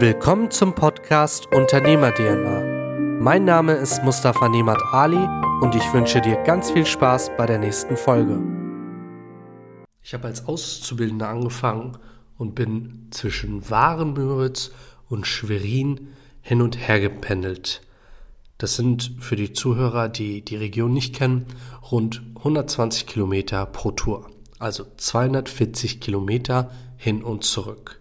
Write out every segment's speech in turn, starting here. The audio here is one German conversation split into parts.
Willkommen zum Podcast Unternehmer DNA. Mein Name ist Mustafa Nemat Ali und ich wünsche dir ganz viel Spaß bei der nächsten Folge. Ich habe als Auszubildender angefangen und bin zwischen Warenmüritz und Schwerin hin und her gependelt. Das sind für die Zuhörer, die die Region nicht kennen, rund 120 Kilometer pro Tour, also 240 Kilometer hin und zurück.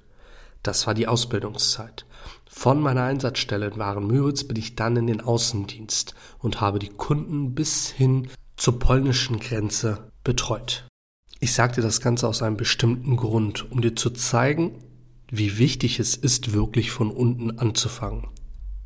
Das war die Ausbildungszeit. Von meiner Einsatzstelle in Warenmüritz bin ich dann in den Außendienst und habe die Kunden bis hin zur polnischen Grenze betreut. Ich sagte das Ganze aus einem bestimmten Grund, um dir zu zeigen, wie wichtig es ist, wirklich von unten anzufangen.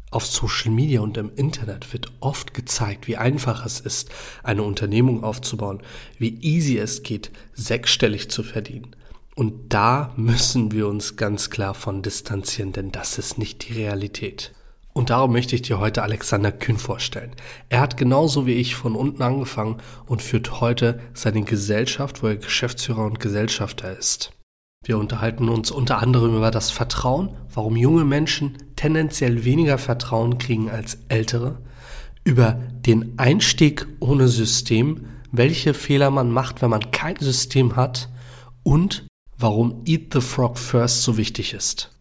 Auf Social Media und im Internet wird oft gezeigt, wie einfach es ist, eine Unternehmung aufzubauen, wie easy es geht, sechsstellig zu verdienen. Und da müssen wir uns ganz klar von distanzieren, denn das ist nicht die Realität. Und darum möchte ich dir heute Alexander Kühn vorstellen. Er hat genauso wie ich von unten angefangen und führt heute seine Gesellschaft, wo er Geschäftsführer und Gesellschafter ist. Wir unterhalten uns unter anderem über das Vertrauen, warum junge Menschen tendenziell weniger Vertrauen kriegen als ältere, über den Einstieg ohne System, welche Fehler man macht, wenn man kein System hat und warum Eat the Frog First so wichtig ist.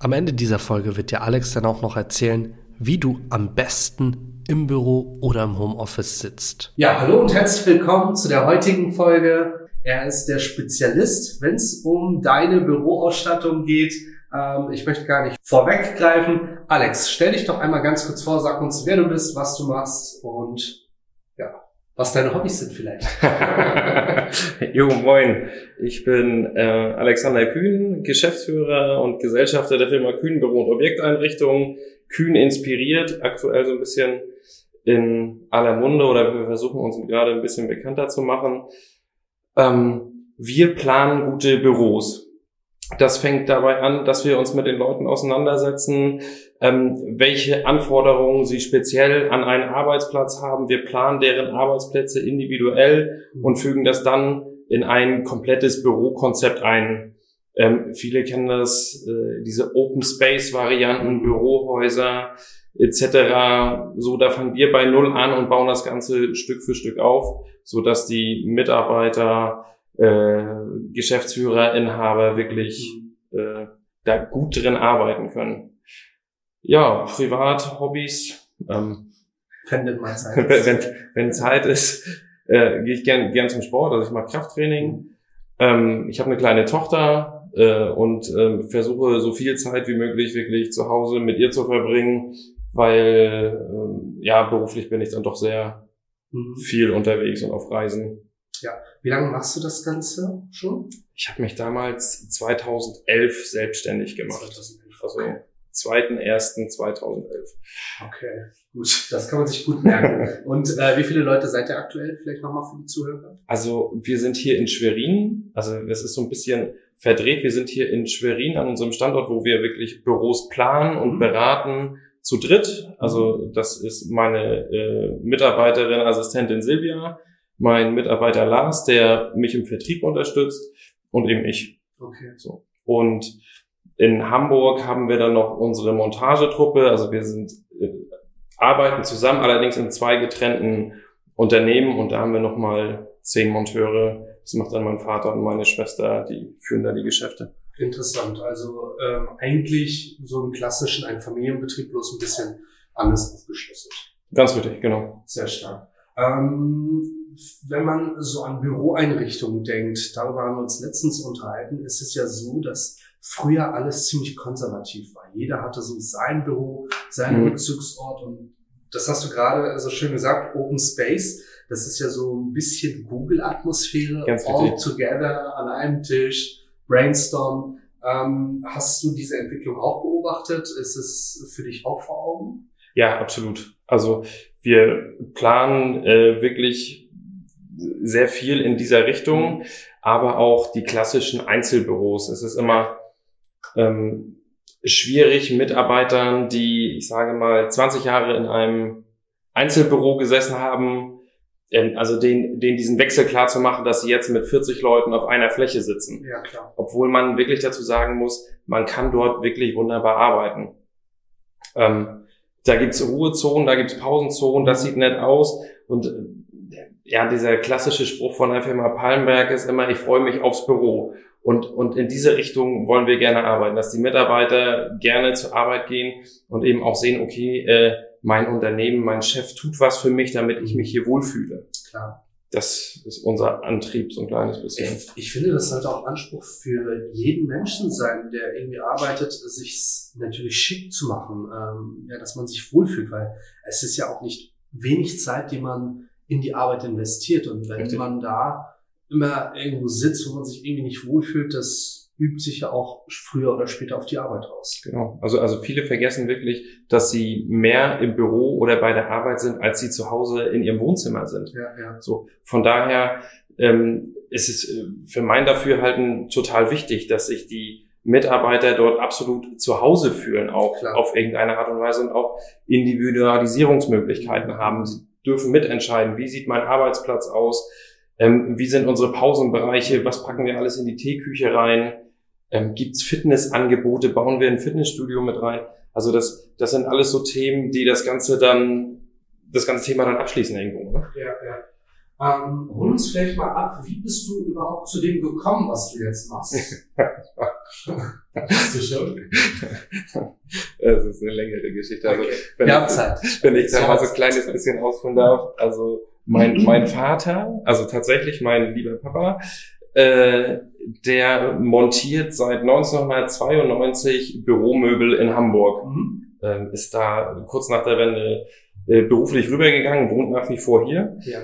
Am Ende dieser Folge wird dir Alex dann auch noch erzählen, wie du am besten im Büro oder im Homeoffice sitzt. Ja, hallo und herzlich willkommen zu der heutigen Folge. Er ist der Spezialist, wenn es um deine Büroausstattung geht. Ähm, ich möchte gar nicht vorweggreifen. Alex, stell dich doch einmal ganz kurz vor, sag uns, wer du bist, was du machst und was deine Hobbys sind vielleicht. jo, moin. Ich bin äh, Alexander Kühn, Geschäftsführer und Gesellschafter der Firma Kühn Büro und Objekteinrichtungen. Kühn inspiriert, aktuell so ein bisschen in aller Munde oder wir versuchen uns gerade ein bisschen bekannter zu machen. Ähm, wir planen gute Büros. Das fängt dabei an, dass wir uns mit den Leuten auseinandersetzen, ähm, welche Anforderungen sie speziell an einen Arbeitsplatz haben. Wir planen deren Arbeitsplätze individuell und fügen das dann in ein komplettes Bürokonzept ein. Ähm, viele kennen das, äh, diese Open Space Varianten, Bürohäuser etc. So, da fangen wir bei Null an und bauen das Ganze Stück für Stück auf, so dass die Mitarbeiter, äh, Geschäftsführer, Inhaber wirklich mhm. äh, da gut drin arbeiten können ja, privat, Hobbys. Ähm, Findet man Zeit. wenn, wenn Zeit ist, äh, gehe ich gern, gern zum Sport. Also ich mache Krafttraining. Ähm, ich habe eine kleine Tochter äh, und äh, versuche so viel Zeit wie möglich wirklich zu Hause mit ihr zu verbringen, weil äh, ja beruflich bin ich dann doch sehr mhm. viel unterwegs und auf Reisen. Ja. Wie lange machst du das Ganze schon? Ich habe mich damals 2011 selbstständig gemacht. 2011. Also okay. 2.1.2011. Okay, gut. Das kann man sich gut merken. Und äh, wie viele Leute seid ihr aktuell? Vielleicht nochmal für die Zuhörer. Also wir sind hier in Schwerin. Also das ist so ein bisschen verdreht. Wir sind hier in Schwerin an unserem Standort, wo wir wirklich Büros planen und mhm. beraten zu dritt. Also das ist meine äh, Mitarbeiterin, Assistentin Silvia, mein Mitarbeiter Lars, der mich im Vertrieb unterstützt und eben ich. Okay. So. Und in Hamburg haben wir dann noch unsere Montagetruppe. Also wir sind, äh, arbeiten zusammen, allerdings in zwei getrennten Unternehmen und da haben wir nochmal zehn Monteure. Das macht dann mein Vater und meine Schwester, die führen da die Geschäfte. Interessant. Also ähm, eigentlich so im klassischen ein Familienbetrieb, bloß ein bisschen anders aufgeschlüsselt. Ganz richtig, genau. Sehr stark. Ähm, wenn man so an Büroeinrichtungen denkt, darüber haben wir uns letztens unterhalten, ist es ja so, dass früher alles ziemlich konservativ war. Jeder hatte so sein Büro, seinen mhm. Rückzugsort und das hast du gerade so schön gesagt, Open Space. Das ist ja so ein bisschen Google-Atmosphäre, all together an einem Tisch, brainstorm. Ähm, hast du diese Entwicklung auch beobachtet? Ist es für dich auch vor Augen? Ja, absolut. Also wir planen äh, wirklich sehr viel in dieser Richtung, mhm. aber auch die klassischen Einzelbüros. Es ist immer ähm, schwierig, Mitarbeitern, die, ich sage mal, 20 Jahre in einem Einzelbüro gesessen haben, ähm, also den, den diesen Wechsel klar zu machen, dass sie jetzt mit 40 Leuten auf einer Fläche sitzen. Ja, klar. Obwohl man wirklich dazu sagen muss, man kann dort wirklich wunderbar arbeiten. Ähm, da gibt's Ruhezonen, da gibt's Pausenzonen, das sieht nett aus. Und ja, dieser klassische Spruch von der Firma Palmberg ist immer, ich freue mich aufs Büro. Und, und in diese Richtung wollen wir gerne arbeiten, dass die Mitarbeiter gerne zur Arbeit gehen und eben auch sehen, okay, äh, mein Unternehmen, mein Chef tut was für mich, damit ich mich hier wohlfühle. Klar. Das ist unser Antrieb so ein kleines bisschen. Ich, ich finde, das sollte auch Anspruch für jeden Menschen sein, der irgendwie arbeitet, sich natürlich schick zu machen, ähm, ja, dass man sich wohlfühlt, weil es ist ja auch nicht wenig Zeit, die man in die Arbeit investiert. Und wenn Richtig. man da immer irgendwo sitzt, wo man sich irgendwie nicht wohlfühlt, das übt sich ja auch früher oder später auf die Arbeit aus. Genau. Also, also viele vergessen wirklich, dass sie mehr im Büro oder bei der Arbeit sind, als sie zu Hause in ihrem Wohnzimmer sind. Ja, ja. So. Von daher ähm, ist es äh, für mein Dafürhalten total wichtig, dass sich die Mitarbeiter dort absolut zu Hause fühlen, auch Klar. auf irgendeine Art und Weise und auch Individualisierungsmöglichkeiten haben. Dürfen mitentscheiden, wie sieht mein Arbeitsplatz aus, ähm, wie sind unsere Pausenbereiche, was packen wir alles in die Teeküche rein, ähm, Gibt es Fitnessangebote? Bauen wir ein Fitnessstudio mit rein? Also das, das sind alles so Themen, die das Ganze dann, das ganze Thema dann abschließen irgendwo. Ne? Ja, ja. Ähm, hol uns vielleicht mal ab, wie bist du überhaupt zu dem gekommen, was du jetzt machst? Hast du schon? Das ist eine längere Geschichte. Also, okay. wenn, Wir haben Zeit. wenn ich da mal so ein kleines bisschen ausführen darf. Also mein, mein Vater, also tatsächlich mein lieber Papa, äh, der montiert seit 1992 Büromöbel in Hamburg. Mhm. Ähm, ist da kurz nach der Wende äh, beruflich rübergegangen, wohnt nach wie vor hier. Ja.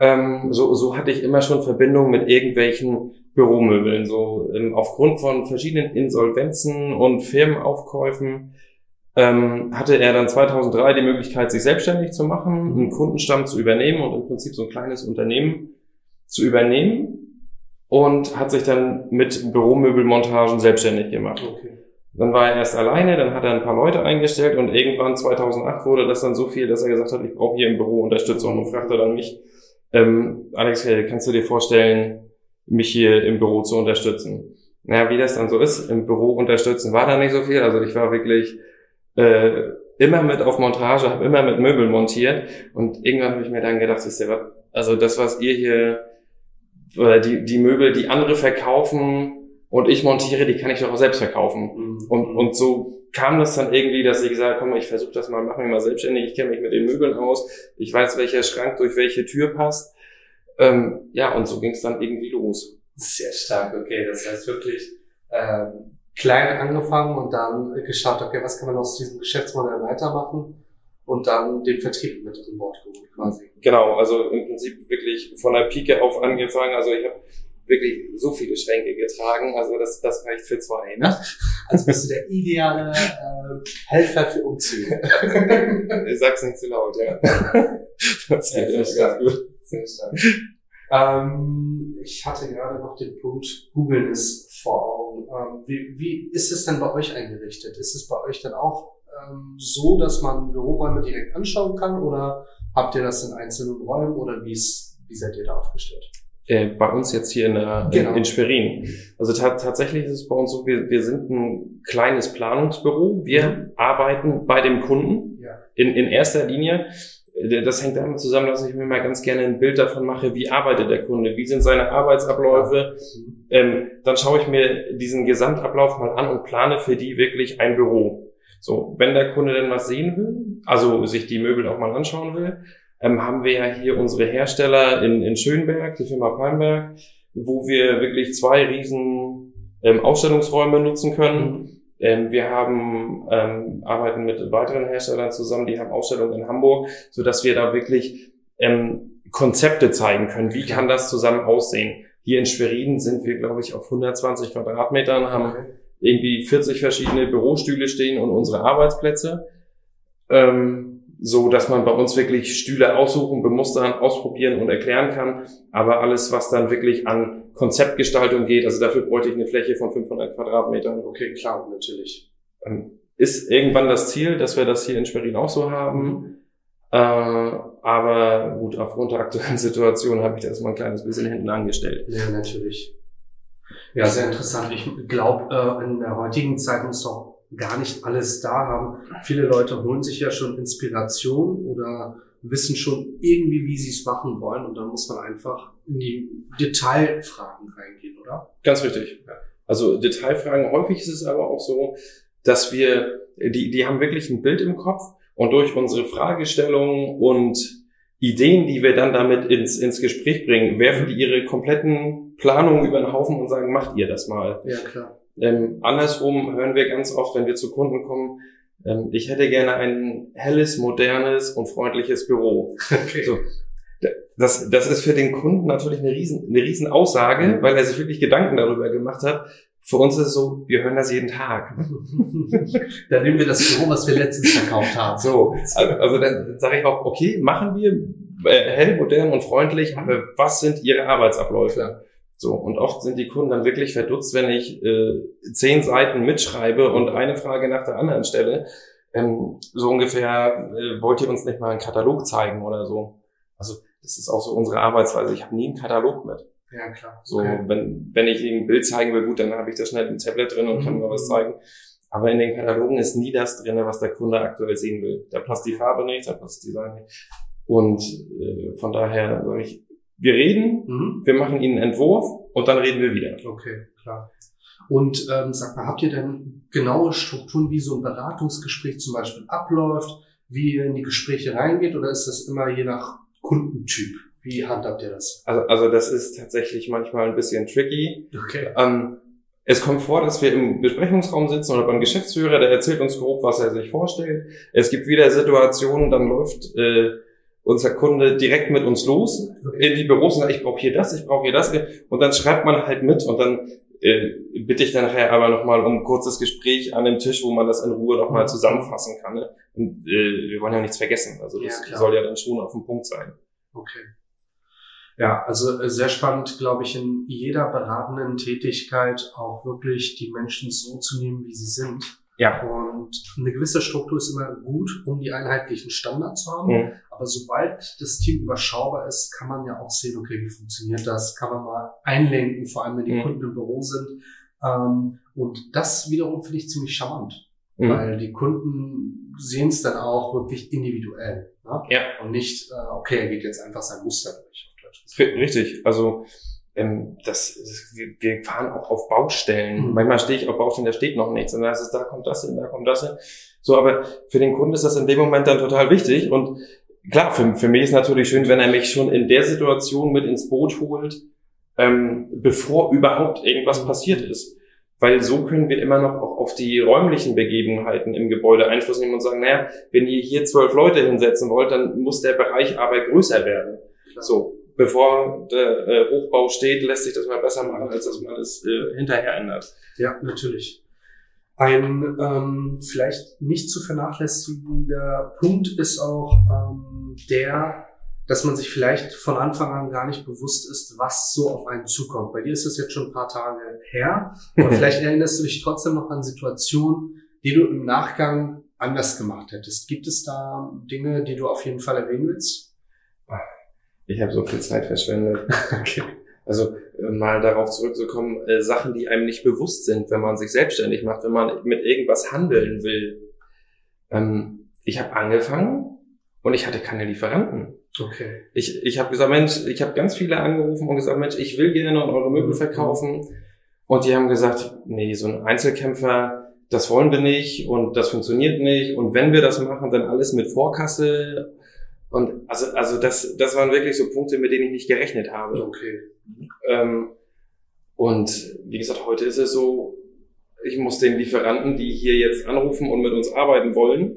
Ähm, so, so hatte ich immer schon Verbindung mit irgendwelchen Büromöbeln. So ähm, aufgrund von verschiedenen Insolvenzen und Firmenaufkäufen ähm, hatte er dann 2003 die Möglichkeit, sich selbstständig zu machen, einen Kundenstamm zu übernehmen und im Prinzip so ein kleines Unternehmen zu übernehmen und hat sich dann mit Büromöbelmontagen selbstständig gemacht. Okay. Dann war er erst alleine, dann hat er ein paar Leute eingestellt und irgendwann 2008 wurde das dann so viel, dass er gesagt hat, ich brauche hier im Büro Unterstützung und fragte dann mich, ähm, Alex, kannst du dir vorstellen, mich hier im Büro zu unterstützen? Naja, wie das dann so ist, im Büro unterstützen war da nicht so viel. Also ich war wirklich äh, immer mit auf Montage, habe immer mit Möbeln montiert und irgendwann habe ich mir dann gedacht, ist ja, also das, was ihr hier oder die, die Möbel, die andere verkaufen und ich montiere, die kann ich doch auch selbst verkaufen. Mhm. Und, und so kam das dann irgendwie, dass ich gesagt habe, komm, ich versuche das mal, mach mich mal selbstständig, ich kenne mich mit den Möbeln aus, ich weiß, welcher Schrank durch welche Tür passt. Ähm, ja, und so ging es dann irgendwie los. Sehr stark, okay. Das heißt wirklich ähm, klein angefangen und dann geschaut, okay, was kann man aus diesem Geschäftsmodell weitermachen? und dann den Vertrieb mit an Bord geholt quasi. Genau, also im Prinzip wirklich von der Pike auf angefangen. Also ich habe wirklich so viele Schränke getragen, also das, das reicht für zwei. Ne? Also bist du der ideale äh, Helfer für Umzüge. ich sag's nicht zu laut, ja. Das ja, sehr stark. Gut. Sehr stark. Ähm, ich hatte gerade noch den Punkt, Google ist vor Augen. Ähm, wie, wie ist es denn bei euch eingerichtet? Ist es bei euch dann auch ähm, so, dass man Büroräume direkt anschauen kann oder habt ihr das in einzelnen Räumen oder wie, ist, wie seid ihr da aufgestellt? Äh, bei uns jetzt hier in, der, genau. in Schwerin. Also tatsächlich ist es bei uns so, wir, wir sind ein kleines Planungsbüro. Wir mhm. arbeiten bei dem Kunden ja. in, in erster Linie. Äh, das hängt damit zusammen, dass ich mir mal ganz gerne ein Bild davon mache, wie arbeitet der Kunde, wie sind seine Arbeitsabläufe. Mhm. Ähm, dann schaue ich mir diesen Gesamtablauf mal an und plane für die wirklich ein Büro. So, wenn der Kunde denn was sehen will, also sich die Möbel auch mal anschauen will, ähm, haben wir ja hier unsere Hersteller in, in Schönberg, die Firma Palmberg, wo wir wirklich zwei riesen ähm, Ausstellungsräume nutzen können. Ähm, wir haben ähm, arbeiten mit weiteren Herstellern zusammen, die haben Ausstellungen in Hamburg, so dass wir da wirklich ähm, Konzepte zeigen können. Wie kann das zusammen aussehen? Hier in Schwerin sind wir, glaube ich, auf 120 Quadratmetern, haben irgendwie 40 verschiedene Bürostühle stehen und unsere Arbeitsplätze. Ähm, so dass man bei uns wirklich Stühle aussuchen, bemustern, ausprobieren und erklären kann. Aber alles, was dann wirklich an Konzeptgestaltung geht, also dafür bräuchte ich eine Fläche von 500 Quadratmetern. Okay, klar, natürlich. Ähm, ist irgendwann das Ziel, dass wir das hier in Schwerin auch so haben. Äh, aber gut, aufgrund der aktuellen Situation habe ich das mal ein kleines bisschen hinten angestellt. Ja, natürlich. Ja, sehr interessant. Ich glaube, äh, in der heutigen Zeit muss doch gar nicht alles da haben. Viele Leute holen sich ja schon Inspiration oder wissen schon irgendwie, wie sie es machen wollen und dann muss man einfach in die Detailfragen reingehen, oder? Ganz richtig. Also Detailfragen, häufig ist es aber auch so, dass wir, die, die haben wirklich ein Bild im Kopf und durch unsere Fragestellungen und Ideen, die wir dann damit ins, ins Gespräch bringen, werfen die ihre kompletten Planungen über den Haufen und sagen, macht ihr das mal. Ja, klar. Ähm, andersrum hören wir ganz oft, wenn wir zu Kunden kommen, ähm, ich hätte gerne ein helles, modernes und freundliches Büro. Okay. So, das, das ist für den Kunden natürlich eine riesen, eine riesen Aussage, mhm. weil er sich wirklich Gedanken darüber gemacht hat. Für uns ist es so, wir hören das jeden Tag. dann nehmen wir das Büro, was wir letztens verkauft haben. So, also, also dann sage ich auch, okay, machen wir äh, hell, modern und freundlich, aber was sind Ihre Arbeitsabläufe? So, und oft sind die Kunden dann wirklich verdutzt, wenn ich äh, zehn Seiten mitschreibe und eine Frage nach der anderen stelle. Ähm, so ungefähr, äh, wollt ihr uns nicht mal einen Katalog zeigen oder so? Also das ist auch so unsere Arbeitsweise. Ich habe nie einen Katalog mit. Ja, klar. So, okay. wenn, wenn ich ein Bild zeigen will, gut, dann habe ich das schnell im Tablet drin und mhm. kann mir was zeigen. Aber in den Katalogen ist nie das drin, was der Kunde aktuell sehen will. Da passt die Farbe nicht, da passt das Design nicht. Und äh, von daher sage ich, wir reden, mhm. wir machen Ihnen einen Entwurf und dann reden wir wieder. Okay, klar. Und ähm, sag mal, habt ihr denn genaue Strukturen, wie so ein Beratungsgespräch zum Beispiel abläuft, wie ihr in die Gespräche reingeht, oder ist das immer je nach Kundentyp? Wie handhabt ihr das? Also, also das ist tatsächlich manchmal ein bisschen tricky. Okay. Ähm, es kommt vor, dass wir im Besprechungsraum sitzen oder beim Geschäftsführer, der erzählt uns grob, was er sich vorstellt. Es gibt wieder Situationen, dann läuft äh, unser Kunde direkt mit uns los in die Büros und sagt, ich brauche hier das, ich brauche hier das. Und dann schreibt man halt mit und dann äh, bitte ich dann nachher aber nochmal um ein kurzes Gespräch an dem Tisch, wo man das in Ruhe nochmal mhm. zusammenfassen kann. Ne? Und äh, wir wollen ja nichts vergessen. Also das ja, soll ja dann schon auf dem Punkt sein. Okay. Ja, also äh, sehr spannend, glaube ich, in jeder beratenden Tätigkeit auch wirklich die Menschen so zu nehmen, wie sie sind ja. Und eine gewisse Struktur ist immer gut, um die einheitlichen Standards zu haben. Mhm. Aber sobald das Team überschaubar ist, kann man ja auch sehen, okay, wie funktioniert das? Kann man mal einlenken, vor allem wenn die mhm. Kunden im Büro sind. Ähm, und das wiederum finde ich ziemlich charmant. Mhm. Weil die Kunden sehen es dann auch wirklich individuell. Ne? Ja. Und nicht, äh, okay, er geht jetzt einfach sein Muster durch. Richtig. Also ähm, das, das, wir fahren auch auf Baustellen. Mhm. Manchmal stehe ich auf Baustellen, da steht noch nichts. Und dann heißt es, da kommt das hin, da kommt das hin. So, aber für den Kunden ist das in dem Moment dann total wichtig. Und klar, für, für mich ist natürlich schön, wenn er mich schon in der Situation mit ins Boot holt, ähm, bevor überhaupt irgendwas mhm. passiert ist. Weil so können wir immer noch auch auf die räumlichen Begebenheiten im Gebäude Einfluss nehmen und sagen, naja, wenn ihr hier zwölf Leute hinsetzen wollt, dann muss der Bereich aber größer werden. So bevor der äh, Hochbau steht, lässt sich das mal besser machen, als dass man es äh, hinterher ändert. Ja, natürlich. Ein ähm, vielleicht nicht zu vernachlässigender Punkt ist auch ähm, der, dass man sich vielleicht von Anfang an gar nicht bewusst ist, was so auf einen zukommt. Bei dir ist es jetzt schon ein paar Tage her, aber vielleicht erinnerst du dich trotzdem noch an Situationen, die du im Nachgang anders gemacht hättest. Gibt es da Dinge, die du auf jeden Fall erwähnen willst? Ich habe so viel Zeit verschwendet. okay. Also äh, mal darauf zurückzukommen, äh, Sachen, die einem nicht bewusst sind, wenn man sich selbstständig macht, wenn man mit irgendwas handeln will. Ähm, ich habe angefangen und ich hatte keine Lieferanten. Okay. Ich, ich habe gesagt, Mensch, ich habe ganz viele angerufen und gesagt, Mensch, ich will gerne eure Möbel mhm. verkaufen. Und die haben gesagt, nee, so ein Einzelkämpfer, das wollen wir nicht und das funktioniert nicht. Und wenn wir das machen, dann alles mit Vorkasse und also, also das, das waren wirklich so Punkte, mit denen ich nicht gerechnet habe. Okay. Ähm, und wie gesagt, heute ist es so, ich muss den Lieferanten, die hier jetzt anrufen und mit uns arbeiten wollen,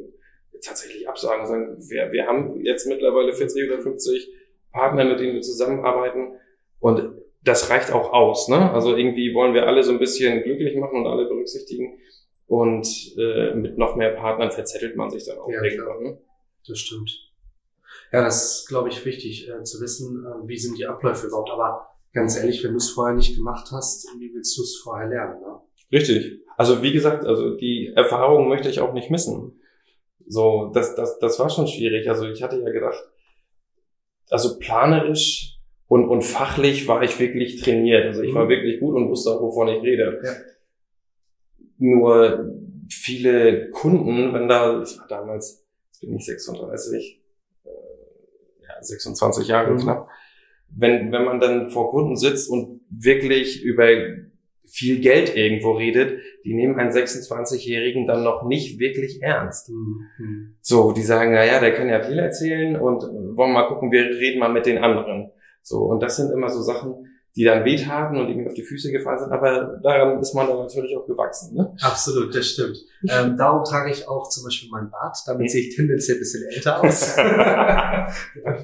tatsächlich absagen. Sagen, wir, wir haben jetzt mittlerweile 40 oder 50 Partner, mit denen wir zusammenarbeiten. Und das reicht auch aus. Ne? Also irgendwie wollen wir alle so ein bisschen glücklich machen und alle berücksichtigen. Und äh, mit noch mehr Partnern verzettelt man sich dann auch ja, irgendwann. Ne? Das stimmt. Ja, das ist, glaube ich, wichtig äh, zu wissen, äh, wie sind die Abläufe überhaupt. Aber ganz ehrlich, wenn du es vorher nicht gemacht hast, wie willst du es vorher lernen? Ne? Richtig. Also wie gesagt, also die Erfahrung möchte ich auch nicht missen. So, das, das, das war schon schwierig. Also ich hatte ja gedacht, also planerisch und, und fachlich war ich wirklich trainiert. Also ich war mhm. wirklich gut und wusste auch, wovon ich rede. Ja. Nur viele Kunden, wenn da, ich war damals, jetzt bin ich 36, äh, ja, 26 Jahre mhm. knapp, wenn, wenn man dann vor Kunden sitzt und wirklich über viel Geld irgendwo redet, die nehmen einen 26-Jährigen dann noch nicht wirklich ernst. Mhm. So, die sagen, na ja, der kann ja viel erzählen und wollen mal gucken, wir reden mal mit den anderen. So, und das sind immer so Sachen, die dann wehtaten und irgendwie auf die Füße gefallen sind, aber daran ist man dann natürlich auch gewachsen. Ne? Absolut, das stimmt. Ähm, darum trage ich auch zum Beispiel meinen Bart, damit sehe ich tendenziell ein bisschen älter aus.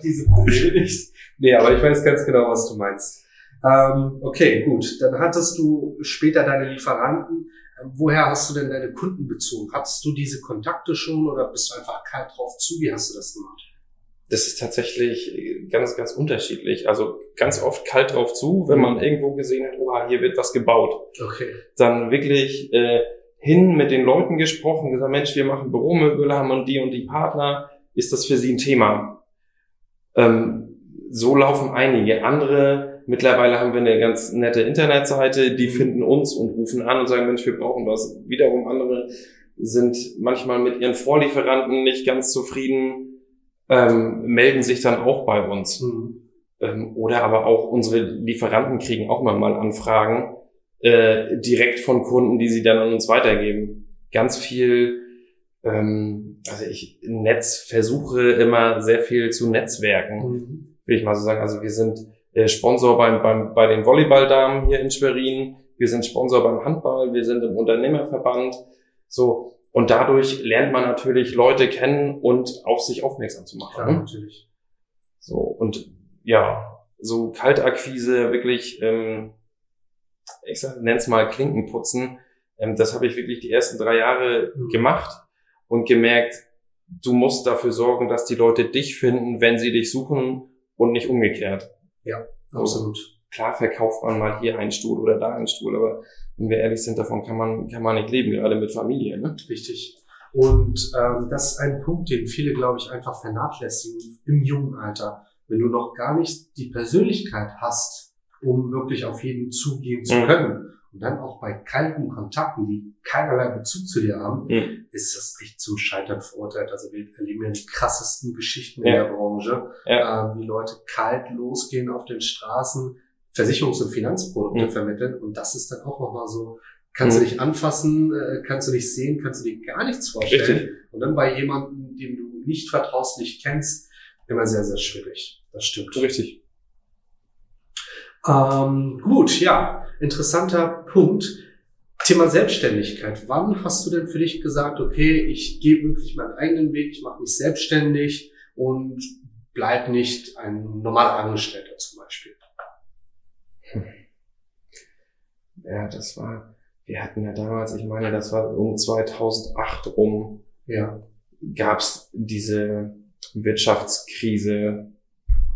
diese Probleme nicht. Nee, aber ich weiß ganz genau, was du meinst. Ähm, okay, gut. Dann hattest du später deine Lieferanten. Ähm, woher hast du denn deine Kunden bezogen? Hattest du diese Kontakte schon oder bist du einfach kalt drauf zu? Wie hast du das gemacht? Das ist tatsächlich ganz, ganz unterschiedlich. Also ganz oft kalt drauf zu, wenn man irgendwo gesehen hat, oha, hier wird was gebaut. Okay. Dann wirklich äh, hin mit den Leuten gesprochen, gesagt, Mensch, wir machen Büromöbel, haben und die und die Partner. Ist das für Sie ein Thema? Ähm, so laufen einige. Andere Mittlerweile haben wir eine ganz nette Internetseite, die mhm. finden uns und rufen an und sagen, Mensch, wir brauchen was. Wiederum andere sind manchmal mit ihren Vorlieferanten nicht ganz zufrieden, ähm, melden sich dann auch bei uns. Mhm. Ähm, oder aber auch unsere Lieferanten kriegen auch mal Anfragen äh, direkt von Kunden, die sie dann an uns weitergeben. Ganz viel, ähm, also ich Netz versuche immer sehr viel zu Netzwerken, mhm. will ich mal so sagen. Also wir sind äh, Sponsor beim, beim, bei den Volleyballdamen hier in Schwerin. Wir sind Sponsor beim Handball. Wir sind im Unternehmerverband. So. Und dadurch lernt man natürlich Leute kennen und auf sich aufmerksam zu machen. Ja, natürlich. So. Und ja, so Kaltakquise, wirklich, ähm, ich sag, nenn's mal Klinkenputzen. Ähm, das habe ich wirklich die ersten drei Jahre mhm. gemacht und gemerkt, du musst dafür sorgen, dass die Leute dich finden, wenn sie dich suchen und nicht umgekehrt. Ja, absolut. klar verkauft man mal hier einen Stuhl oder da einen Stuhl, aber wenn wir ehrlich sind, davon kann man, kann man nicht leben, gerade mit Familie. Ne? Richtig. Und ähm, das ist ein Punkt, den viele, glaube ich, einfach vernachlässigen im jungen Alter. Wenn du noch gar nicht die Persönlichkeit hast, um wirklich auf jeden zugehen zu mhm. können, und dann auch bei kalten Kontakten, die keinerlei Bezug zu dir haben, mhm. ist das echt zum Scheitern verurteilt. Also wir erleben ja die krassesten Geschichten ja. in der Branche, ja. äh, wie Leute kalt losgehen auf den Straßen, Versicherungs- und Finanzprodukte mhm. vermitteln. Und das ist dann auch nochmal so, kannst mhm. du dich anfassen, äh, kannst du dich sehen, kannst du dir gar nichts vorstellen. Richtig. Und dann bei jemandem, dem du nicht vertraust, nicht kennst, immer sehr, sehr schwierig. Das stimmt. Richtig. Ähm, gut, ja, interessanter Punkt. Thema Selbstständigkeit. Wann hast du denn für dich gesagt, okay, ich gehe wirklich meinen eigenen Weg, ich mache mich selbstständig und bleib nicht ein normaler Angestellter zum Beispiel? Hm. Ja, das war, wir hatten ja damals, ich meine, das war um 2008 rum, ja. gab's diese Wirtschaftskrise,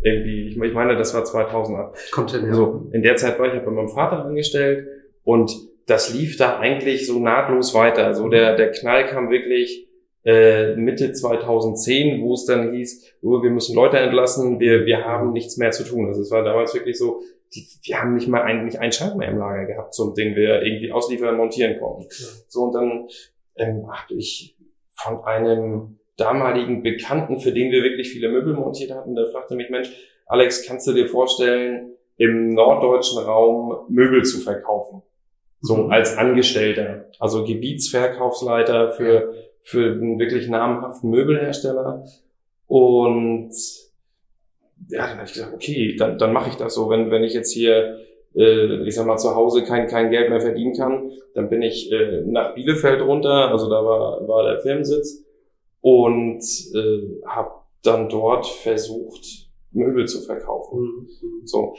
irgendwie, ich meine, das war 2008. Kommt hin, ja. So, in der Zeit war ich ja bei meinem Vater angestellt und das lief da eigentlich so nahtlos weiter. So der, der Knall kam wirklich äh, Mitte 2010, wo es dann hieß, oh, wir müssen Leute entlassen, wir, wir haben nichts mehr zu tun. Also es war damals wirklich so, die, wir haben nicht mal ein, nicht einen Schrank mehr im Lager gehabt, zum den wir irgendwie ausliefern, montieren konnten. Ja. So und dann ähm, habe ich von einem damaligen Bekannten, für den wir wirklich viele Möbel montiert hatten, der fragte mich, Mensch, Alex, kannst du dir vorstellen, im norddeutschen Raum Möbel zu verkaufen? So mhm. als Angestellter, also Gebietsverkaufsleiter für, für einen wirklich namhaften Möbelhersteller. Und ja, dann habe ich gesagt, okay, dann, dann mache ich das so. Wenn, wenn ich jetzt hier, äh, ich sag mal, zu Hause kein, kein Geld mehr verdienen kann, dann bin ich äh, nach Bielefeld runter, also da war, war der Firmensitz und äh, habe dann dort versucht, Möbel zu verkaufen. Mhm. So.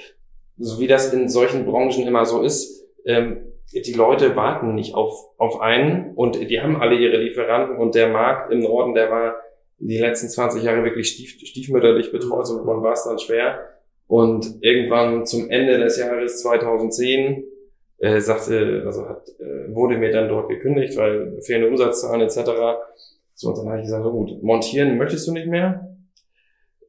so wie das in solchen Branchen immer so ist, ähm, die Leute warten nicht auf, auf einen und die haben alle ihre Lieferanten und der Markt im Norden, der war die letzten 20 Jahre wirklich stief, stiefmütterlich betreut, so man war es dann schwer. Und irgendwann zum Ende des Jahres 2010 äh, sagte, also hat, äh, wurde mir dann dort gekündigt, weil fehlende Umsatzzahlen etc. So, und dann habe ich gesagt, so gut, montieren möchtest du nicht mehr.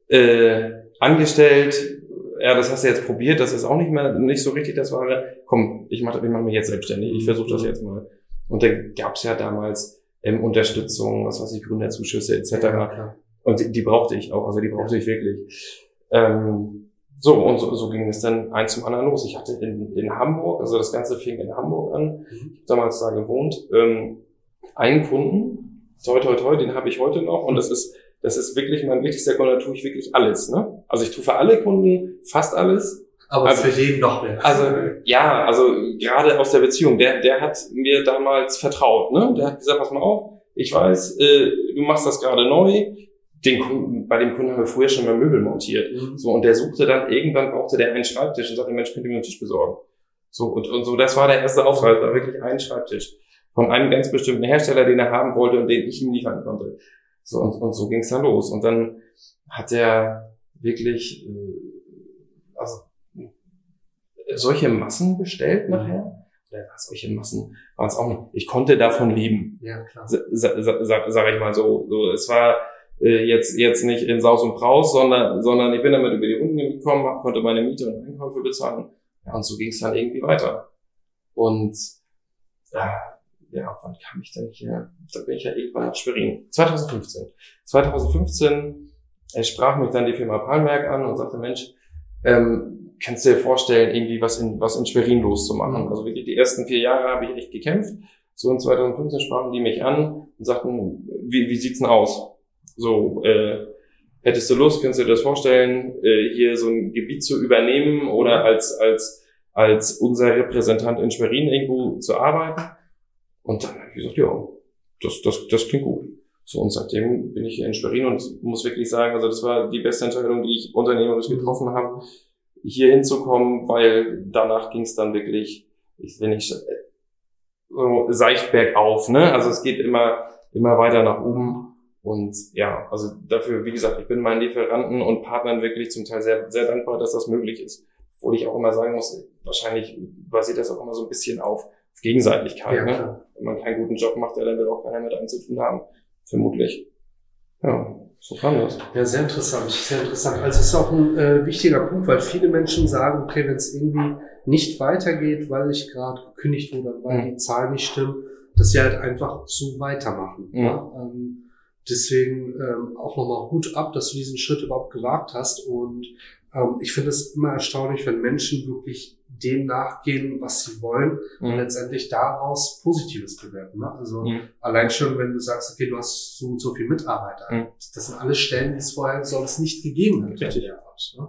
Äh, angestellt, ja, das hast du jetzt probiert, das ist auch nicht mehr nicht so richtig das Wahre. Komm, ich mache ich mach mich jetzt selbstständig, ich versuche das jetzt mal. Und dann gab's ja damals ähm, Unterstützung, was weiß ich, Gründerzuschüsse etc. Ja, und die, brauchte ich auch, also die brauchte ich wirklich. Ähm, so, und so, so ging es dann eins zum anderen los. Ich hatte in, in Hamburg, also das Ganze fing in Hamburg an, mhm. ich habe damals da gewohnt, ähm, einen Kunden, toi toi toi, den habe ich heute noch und das ist das ist wirklich mein wichtigster Kunde, da tue ich wirklich alles. Ne? Also ich tue für alle Kunden fast alles. Aber also, für den noch mehr. Also ja, also gerade aus der Beziehung, der, der hat mir damals vertraut. Ne? Der hat gesagt, pass mal auf, ich weiß, äh, du machst das gerade neu. Den Kunden, bei dem Kunden haben wir früher schon mal Möbel montiert. Mhm. So, und der suchte dann, irgendwann brauchte der einen Schreibtisch und sagte, Mensch, könnt ihr mir einen Tisch besorgen? So, und, und so, das war der erste Auftrag, war wirklich ein Schreibtisch. Von einem ganz bestimmten Hersteller, den er haben wollte und den ich ihm liefern konnte. So, und, und so ging es dann los. Und dann hat er wirklich äh, solche Massen bestellt mhm. nachher. Ja, solche Massen waren es auch nicht. Ich konnte davon leben. Ja, klar. Sa sa sa sag ich mal so. so es war äh, jetzt jetzt nicht in Saus und Braus, sondern sondern ich bin damit über die Runden gekommen, konnte meine Miete und Einkäufe bezahlen. Ja, und so ging es dann irgendwie weiter. Und ja, ja, wann kam ich denn hier? Da bin ich ja irgendwann nach Schwerin. 2015. 2015 äh, sprach mich dann die Firma Palmberg an und sagte, Mensch, ähm, kannst du dir vorstellen, irgendwie was in, was in Schwerin loszumachen? Also wirklich die ersten vier Jahre habe ich echt gekämpft. So in 2015 sprachen die mich an und sagten, wie, wie sieht's denn aus? So, äh, hättest du Lust, kannst du dir das vorstellen, äh, hier so ein Gebiet zu übernehmen oder als, als, als unser Repräsentant in Schwerin irgendwo zu arbeiten? Und dann habe ich gesagt, ja, das, das, das klingt gut. So, und seitdem bin ich hier in Schwerin und muss wirklich sagen, also das war die beste Entscheidung, die ich unternehmerisch getroffen habe, hier hinzukommen, weil danach ging es dann wirklich, ich will nicht so seicht bergauf, ne? Also es geht immer, immer weiter nach oben. Und ja, also dafür, wie gesagt, ich bin meinen Lieferanten und Partnern wirklich zum Teil sehr, sehr dankbar, dass das möglich ist. Obwohl ich auch immer sagen muss, wahrscheinlich basiert das auch immer so ein bisschen auf Gegenseitigkeit. Ja, ne? Wenn man keinen guten Job macht, ja, dann wird auch keiner mit einem zu tun haben. Vermutlich. Ja, so kam das. Ja, sehr interessant, sehr interessant. Also es ist auch ein äh, wichtiger Punkt, weil viele Menschen sagen, okay, wenn es irgendwie nicht weitergeht, weil ich gerade gekündigt wurde, weil mhm. die Zahlen nicht stimmen, dass sie halt einfach so weitermachen. Mhm. Ja? Ähm, deswegen ähm, auch nochmal Hut ab, dass du diesen Schritt überhaupt gewagt hast. Und ähm, ich finde es immer erstaunlich, wenn Menschen wirklich dem nachgehen, was sie wollen mhm. und letztendlich daraus Positives bewerten. Ne? Also mhm. allein schon, wenn du sagst, okay, du hast so und so viel Mitarbeiter. Mhm. Das sind alles Stellen, die es vorher sonst nicht gegeben hat. Richtig. Ne?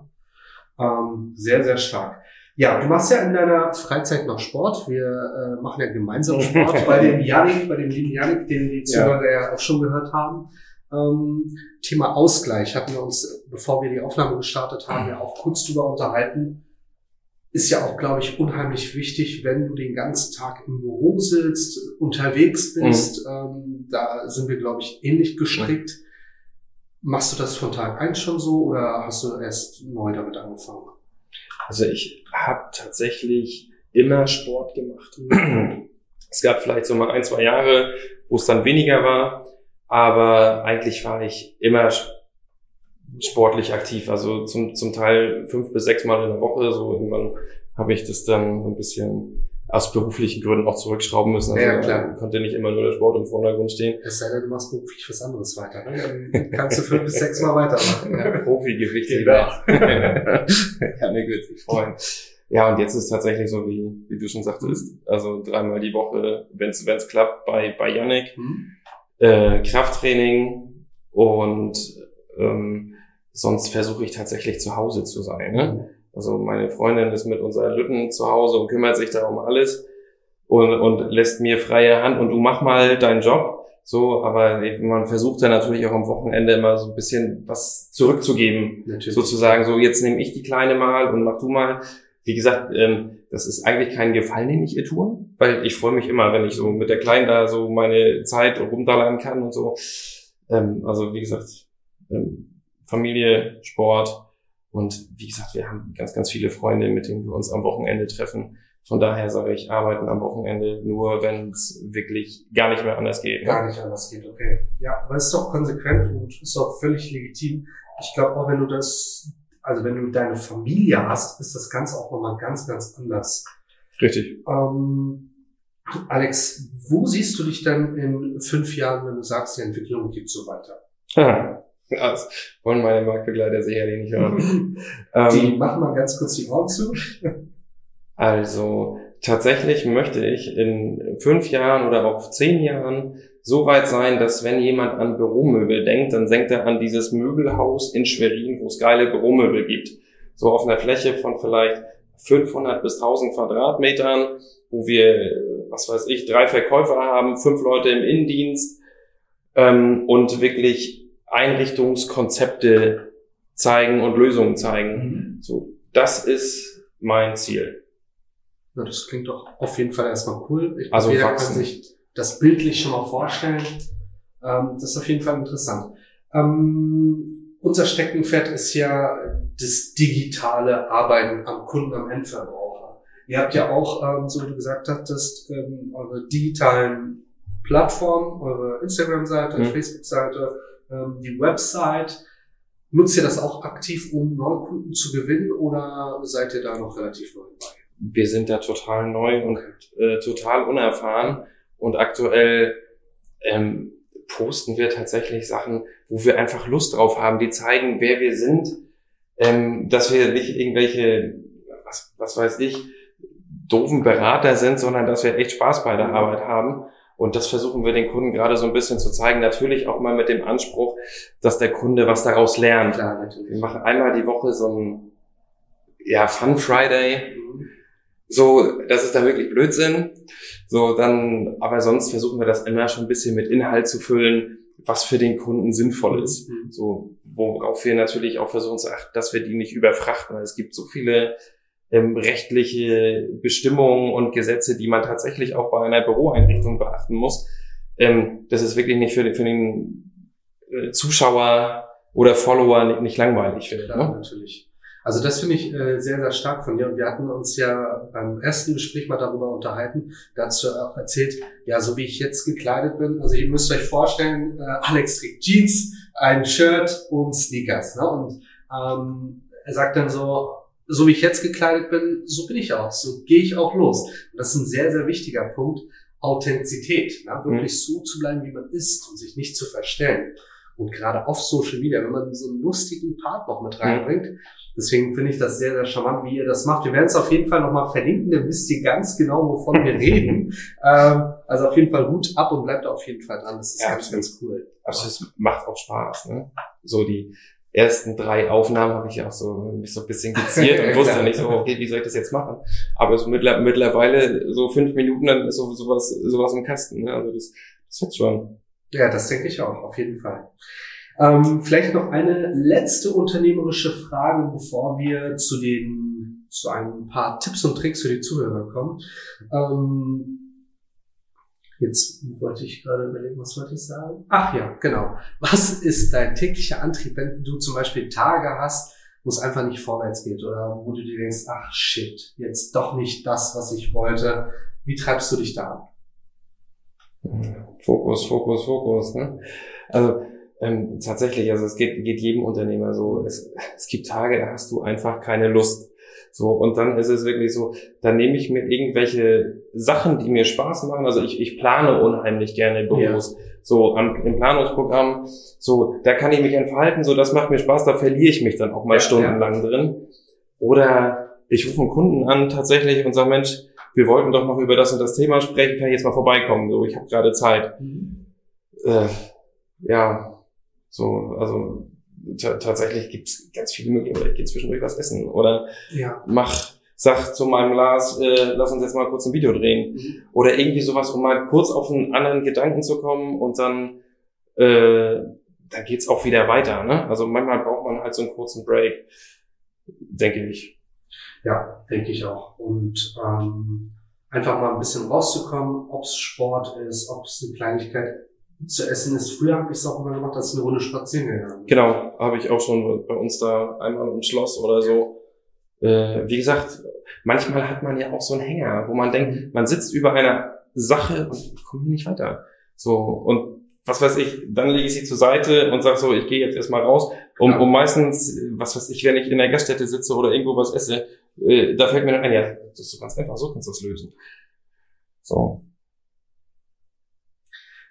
Ähm, sehr, sehr stark. Ja, du machst ja in deiner Freizeit noch Sport. Wir äh, machen ja gemeinsam Sport bei dem Janik, bei dem lieben Janik, den die Zuhörer ja. ja auch schon gehört haben. Ähm, Thema Ausgleich hatten wir uns, bevor wir die Aufnahme gestartet haben, ja auch kurz drüber unterhalten ist ja auch, glaube ich, unheimlich wichtig, wenn du den ganzen Tag im Büro sitzt, unterwegs bist. Mhm. Ähm, da sind wir, glaube ich, ähnlich gestrickt. Machst du das von Tag eins schon so oder hast du erst neu damit angefangen? Also ich habe tatsächlich immer Sport gemacht. es gab vielleicht so mal ein, zwei Jahre, wo es dann weniger war, aber eigentlich war ich immer sportlich aktiv, also zum, zum Teil fünf bis sechs Mal in der Woche. So irgendwann habe ich das dann ein bisschen aus beruflichen Gründen auch zurückschrauben müssen. Also ja, klar. konnte nicht immer nur der Sport im Vordergrund stehen. Es sei denn, du machst beruflich was anderes weiter. Ne? Dann kannst du fünf bis sechs Mal weitermachen. Ja, Profi-Gewicht. Genau. ja, mir würde sich freuen. Ja, und jetzt ist es tatsächlich so, wie, wie du schon sagtest, also dreimal die Woche, wenn es klappt, bei, bei Yannick, mhm. Äh, Krafttraining und ähm, sonst versuche ich tatsächlich zu Hause zu sein. Ne? Also meine Freundin ist mit unserer Lütten zu Hause und kümmert sich da um alles und, und lässt mir freie Hand und du mach mal deinen Job. So, aber man versucht dann natürlich auch am Wochenende immer so ein bisschen was zurückzugeben. Natürlich. Sozusagen so, jetzt nehme ich die Kleine mal und mach du mal. Wie gesagt, ähm, das ist eigentlich kein Gefallen, den ich ihr tue, weil ich freue mich immer, wenn ich so mit der Kleinen da so meine Zeit rumdallern kann und so. Ähm, also wie gesagt, ähm, Familie, Sport und wie gesagt, wir haben ganz, ganz viele Freunde, mit denen wir uns am Wochenende treffen. Von daher sage ich, arbeiten am Wochenende nur, wenn es wirklich gar nicht mehr anders geht. Ne? Gar nicht anders geht, okay. Ja, aber es ist doch konsequent und ist auch völlig legitim. Ich glaube auch, wenn du das, also wenn du deine Familie hast, ist das Ganze auch nochmal ganz, ganz anders. Richtig. Ähm, Alex, wo siehst du dich denn in fünf Jahren, wenn du sagst, die Entwicklung geht so weiter? Das wollen meine Marktbegleiter sicherlich nicht hören. die ähm, machen mal ganz kurz die Augen zu. Also tatsächlich möchte ich in fünf Jahren oder auch zehn Jahren so weit sein, dass wenn jemand an Büromöbel denkt, dann denkt er an dieses Möbelhaus in Schwerin, wo es geile Büromöbel gibt. So auf einer Fläche von vielleicht 500 bis 1000 Quadratmetern, wo wir, was weiß ich, drei Verkäufer haben, fünf Leute im Innendienst ähm, und wirklich Einrichtungskonzepte zeigen und Lösungen zeigen. Mhm. So, das ist mein Ziel. Ja, das klingt doch auf jeden Fall erstmal cool. Ich also jeder wachsen. kann sich das bildlich schon mal vorstellen. Ähm, das ist auf jeden Fall interessant. Ähm, unser Steckenpferd ist ja das digitale Arbeiten am Kunden, am Endverbraucher. Ihr habt ja auch, ähm, so wie du gesagt hattest, ähm, eure digitalen Plattformen, eure Instagram-Seite, mhm. Facebook-Seite, ähm, die Website. Nutzt ihr das auch aktiv, um neue Kunden zu gewinnen oder seid ihr da noch relativ neu bei? wir sind da total neu und äh, total unerfahren und aktuell ähm, posten wir tatsächlich Sachen, wo wir einfach Lust drauf haben, die zeigen, wer wir sind, ähm, dass wir nicht irgendwelche, was, was weiß ich, doofen Berater sind, sondern dass wir echt Spaß bei der mhm. Arbeit haben. Und das versuchen wir den Kunden gerade so ein bisschen zu zeigen. Natürlich auch mal mit dem Anspruch, dass der Kunde was daraus lernt. Klar, natürlich. Wir machen einmal die Woche so ein ja, Fun Friday. Mhm so, das ist dann wirklich Blödsinn. So, dann, aber sonst versuchen wir das immer schon ein bisschen mit Inhalt zu füllen, was für den Kunden sinnvoll ist. Mhm. So, worauf wir natürlich auch versuchen zu achten, dass wir die nicht überfrachten, weil es gibt so viele ähm, rechtliche Bestimmungen und Gesetze, die man tatsächlich auch bei einer Büroeinrichtung beachten muss. Ähm, das ist wirklich nicht für den, für den äh, Zuschauer oder Follower nicht, nicht langweilig wird. Ja, ne? natürlich. Also das finde ich äh, sehr, sehr stark von dir. Und wir hatten uns ja beim ersten Gespräch mal darüber unterhalten. Dazu auch erzählt, ja, so wie ich jetzt gekleidet bin. Also ihr müsst euch vorstellen, äh, Alex trägt Jeans, ein Shirt und Sneakers. Ne? Und ähm, er sagt dann so, so wie ich jetzt gekleidet bin, so bin ich auch. So gehe ich auch los. Und das ist ein sehr, sehr wichtiger Punkt. Authentizität. Ne? Wirklich mhm. so zu bleiben, wie man ist und sich nicht zu verstellen. Und gerade auf Social Media, wenn man so einen lustigen Part noch mit reinbringt, mhm Deswegen finde ich das sehr, sehr charmant, wie ihr das macht. Wir werden es auf jeden Fall nochmal verlinken, dann wisst ihr ganz genau, wovon wir reden. Ähm, also auf jeden Fall Hut ab und bleibt auf jeden Fall dran. Das ist ja, ganz, ganz cool. Also es macht auch Spaß. Ne? So die ersten drei Aufnahmen habe ich auch so mich so ein bisschen geziert und wusste nicht so, okay, wie soll ich das jetzt machen? Aber so mittlerweile so fünf Minuten, dann ist so sowas, sowas im Kasten. Ne? Also das, das wird schon. Ja, das denke ich auch, auf jeden Fall. Ähm, vielleicht noch eine letzte unternehmerische Frage, bevor wir zu den zu ein paar Tipps und Tricks für die Zuhörer kommen. Ähm, jetzt wollte ich gerade überlegen, was wollte ich sagen? Ach ja, genau. Was ist dein täglicher Antrieb, wenn du zum Beispiel Tage hast, wo es einfach nicht vorwärts geht oder wo du dir denkst, ach shit, jetzt doch nicht das, was ich wollte. Wie treibst du dich da Fokus, Fokus, Fokus. Ne? Also ähm, tatsächlich, also es geht, geht jedem Unternehmer so. Es, es gibt Tage, da hast du einfach keine Lust. So, und dann ist es wirklich so, dann nehme ich mir irgendwelche Sachen, die mir Spaß machen. Also ich, ich plane unheimlich gerne Büros. Ja. So am, im Planungsprogramm, so, da kann ich mich entfalten, so das macht mir Spaß, da verliere ich mich dann auch mal ja, stundenlang ja. drin. Oder ich rufe einen Kunden an tatsächlich und sage, Mensch, wir wollten doch noch über das und das Thema sprechen, kann ich jetzt mal vorbeikommen? So, ich habe gerade Zeit. Mhm. Äh, ja, so, also tatsächlich gibt's ganz viele Möglichkeiten. Ich gehe zwischendurch was essen oder ja. mach, sag zu meinem Lars, äh, lass uns jetzt mal kurz ein Video drehen. Mhm. Oder irgendwie sowas, um mal kurz auf einen anderen Gedanken zu kommen und dann, äh, dann geht's auch wieder weiter. Ne? Also manchmal braucht man halt so einen kurzen Break, denke ich. Ja, denke ich auch. Und ähm, einfach mal ein bisschen rauszukommen, ob's Sport ist, ob's eine Kleinigkeit zu essen ist. Früher habe ich es auch immer gemacht, dass ich eine Runde spazieren gegangen Genau, habe ich auch schon bei uns da einmal im Schloss oder so. äh, wie gesagt, manchmal hat man ja auch so einen Hänger, wo man denkt, mhm. man sitzt über einer Sache und kommt hier nicht weiter. So, und was weiß ich, dann lege ich sie zur Seite und sage so, ich gehe jetzt erstmal raus. Um, um meistens, was weiß ich, wenn ich in der Gaststätte sitze oder irgendwo was esse, äh, da fällt mir dann ein, ja, das ist so ganz einfach, so kannst du das lösen. So.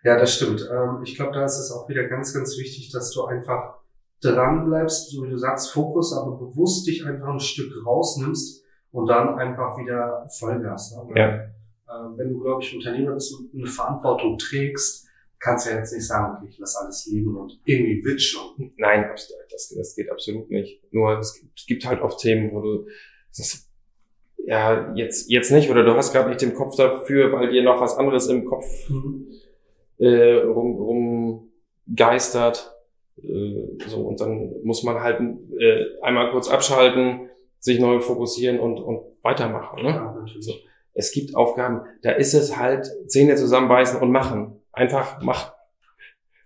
Ja, das stimmt. Ähm, ich glaube, da ist es auch wieder ganz, ganz wichtig, dass du einfach dran bleibst, so wie du sagst, Fokus, aber bewusst dich einfach ein Stück rausnimmst und dann einfach wieder Vollgas. Ne? Ja. Äh, wenn du, glaube ich, Unternehmer bist und eine Verantwortung trägst, kannst du ja jetzt nicht sagen, okay, ich lass alles liegen und irgendwie witschen. Nein, das, das geht absolut nicht. Nur es gibt halt oft Themen, wo du das, ja jetzt jetzt nicht oder du hast gerade nicht den Kopf dafür, weil dir noch was anderes im Kopf mhm. äh, rum, rum geistert. Äh, so und dann muss man halt äh, einmal kurz abschalten, sich neu fokussieren und und weitermachen. Ne? Ja, so. Es gibt Aufgaben, da ist es halt Zähne zusammenbeißen und machen einfach mach.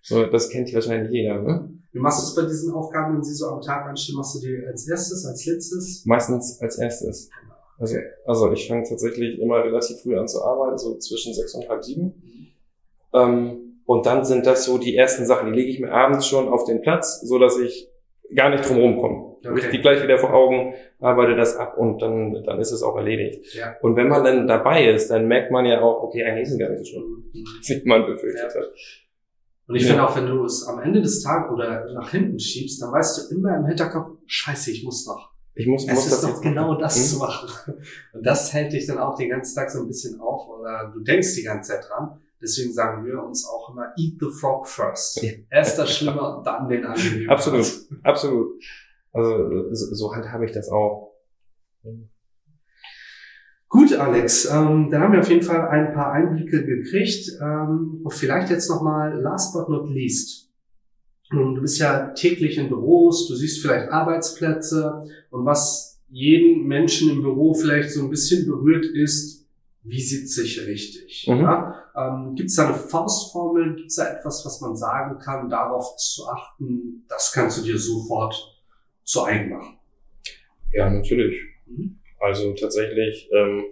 So, das kennt wahrscheinlich jeder, ne? Wie machst du es bei diesen Aufgaben, wenn sie so am Tag anstehen? Machst du die als erstes, als letztes? Meistens als erstes. Also, also ich fange tatsächlich immer relativ früh an zu arbeiten, so zwischen sechs und halb sieben. Ähm, und dann sind das so die ersten Sachen, die lege ich mir abends schon auf den Platz, so dass ich gar nicht drum rumkomme. Okay. Ich die gleich wieder vor Augen, arbeite das ab und dann, dann ist es auch erledigt. Ja. Und wenn man dann dabei ist, dann merkt man ja auch, okay, eigentlich sind gar nicht so schlimm, mhm. wie man befürchtet ja. hat. Und ich ja. finde auch, wenn du es am Ende des Tages oder nach hinten schiebst, dann weißt du immer im Hinterkopf, scheiße, ich muss noch. Ich muss, es muss ist doch genau das hm? zu machen. Und das hält dich dann auch den ganzen Tag so ein bisschen auf oder du denkst die ganze Zeit dran. Deswegen sagen wir uns auch immer, eat the frog first. Ja. Erst das Schlimme und dann den angenehmen. Absolut, absolut. Also so, so handhabe ich das auch. Gut, Alex, ähm, dann haben wir auf jeden Fall ein paar Einblicke gekriegt. Ähm, und vielleicht jetzt nochmal, last but not least. Du bist ja täglich in Büros, du siehst vielleicht Arbeitsplätze und was jeden Menschen im Büro vielleicht so ein bisschen berührt ist, wie sitze ich richtig? Mhm. Ja? Ähm, gibt es da eine Faustformel? Gibt es da etwas, was man sagen kann, darauf zu achten? Das kannst du dir sofort zu eigen machen. Ja, natürlich. Mhm. Also tatsächlich, ähm,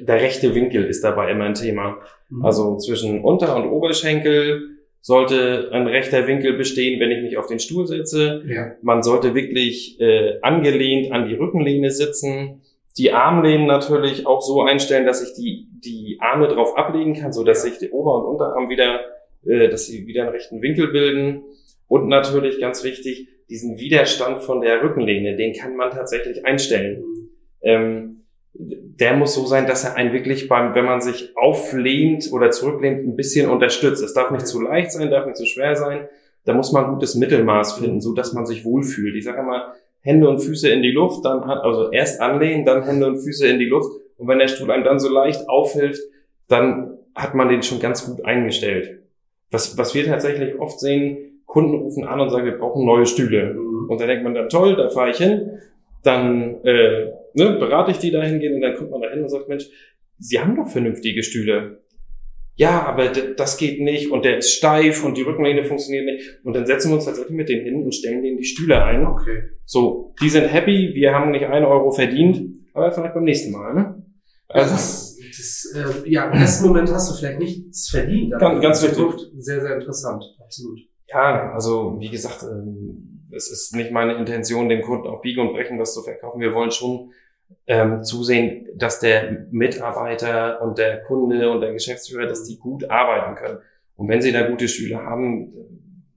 der rechte Winkel ist dabei immer ein Thema. Mhm. Also zwischen Unter- und Oberschenkel sollte ein rechter Winkel bestehen, wenn ich mich auf den Stuhl setze. Ja. Man sollte wirklich äh, angelehnt an die Rückenlehne sitzen. Die Armlehnen natürlich auch so einstellen, dass ich die, die Arme drauf ablegen kann, so dass sich die Ober- und Unterarm wieder, äh, dass sie wieder einen rechten Winkel bilden. Und natürlich ganz wichtig, diesen Widerstand von der Rückenlehne, den kann man tatsächlich einstellen. Ähm, der muss so sein, dass er einen wirklich beim, wenn man sich auflehnt oder zurücklehnt, ein bisschen unterstützt. Es darf nicht zu leicht sein, darf nicht zu schwer sein. Da muss man ein gutes Mittelmaß finden, so dass man sich wohlfühlt. Ich sage immer, Hände und Füße in die Luft, dann hat, also erst anlehnen, dann Hände und Füße in die Luft. Und wenn der Stuhl einem dann so leicht aufhilft, dann hat man den schon ganz gut eingestellt. Was, was wir tatsächlich oft sehen, Kunden rufen an und sagen, wir brauchen neue Stühle. Mhm. Und dann denkt man dann, toll, da fahre ich hin. Dann äh, ne, berate ich die dahin gehen und dann kommt man da hin und sagt, Mensch, Sie haben doch vernünftige Stühle. Ja, aber das geht nicht und der ist steif und die Rückenlehne funktioniert nicht. Und dann setzen wir uns tatsächlich mit denen hin und stellen denen die Stühle ein. Okay. So, die sind happy, wir haben nicht einen Euro verdient, aber vielleicht beim nächsten Mal. Ne? Also, das, das, äh, ja, im ersten Moment hast du vielleicht nichts verdient. Ganz, ganz richtig. Sehr, sehr interessant. Absolut. Ja, also wie gesagt, ähm, es ist nicht meine Intention, dem Kunden auf Biegen und Brechen was zu verkaufen. Wir wollen schon ähm, zusehen, dass der Mitarbeiter und der Kunde und der Geschäftsführer, dass die gut arbeiten können. Und wenn sie da gute Stühle haben,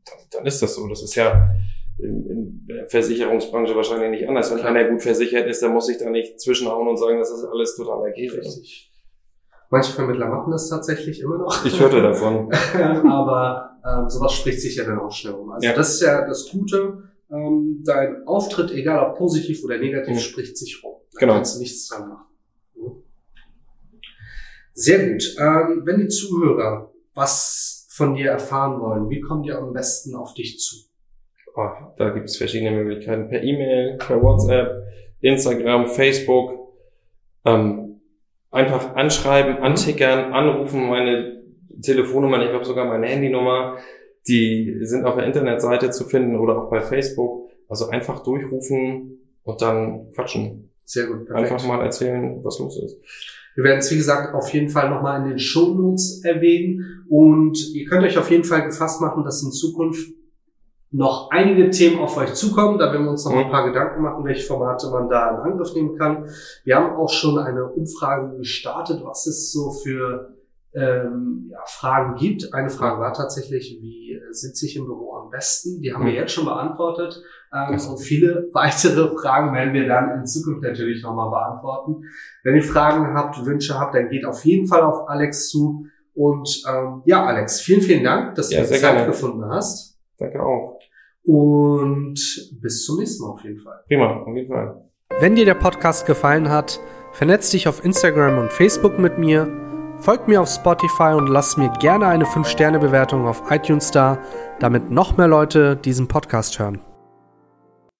dann, dann ist das so. Das ist ja in, in der Versicherungsbranche wahrscheinlich nicht anders. Wenn einer gut versichert ist, dann muss ich da nicht zwischenhauen und sagen, das ist alles totaler Käse. Manche Vermittler machen das tatsächlich immer noch. Ich hörte davon. Aber ähm, sowas spricht sich ja dann auch schnell um. Also ja. das ist ja das Gute. Ähm, dein Auftritt, egal ob positiv oder negativ, mhm. spricht sich rum. Da genau. kannst du nichts dran machen. Sehr gut. Ähm, wenn die Zuhörer was von dir erfahren wollen, wie kommen die am besten auf dich zu? Oh, da gibt es verschiedene Möglichkeiten. Per E-Mail, per WhatsApp, Instagram, Facebook. Ähm, einfach anschreiben, antickern, anrufen, meine Telefonnummer, ich glaube sogar meine Handynummer, die sind auf der Internetseite zu finden oder auch bei Facebook. Also einfach durchrufen und dann quatschen. Sehr gut. Perfekt. Einfach mal erzählen, was los ist. Wir werden es, wie gesagt, auf jeden Fall nochmal in den Shownotes erwähnen. Und ihr könnt euch auf jeden Fall gefasst machen, dass in Zukunft noch einige Themen auf euch zukommen. Da werden wir uns noch ein paar Gedanken machen, welche Formate man da in Angriff nehmen kann. Wir haben auch schon eine Umfrage gestartet, was es so für ähm, ja, Fragen gibt. Eine Frage war tatsächlich, wie sitze ich im Büro am besten? Die haben wir jetzt schon beantwortet. Ähm, und viele weitere Fragen werden wir dann in Zukunft natürlich nochmal beantworten. Wenn ihr Fragen habt, Wünsche habt, dann geht auf jeden Fall auf Alex zu. Und ähm, ja, Alex, vielen, vielen Dank, dass Ja, du die Zeit gerne. gefunden hast. Danke auch. Und bis zum nächsten Mal auf jeden Fall. Prima, auf jeden Fall. Wenn dir der Podcast gefallen hat, vernetz dich auf Instagram und Facebook mit mir, folg mir auf Spotify und lass mir gerne eine 5-Sterne-Bewertung auf iTunes da, damit noch mehr Leute diesen Podcast hören.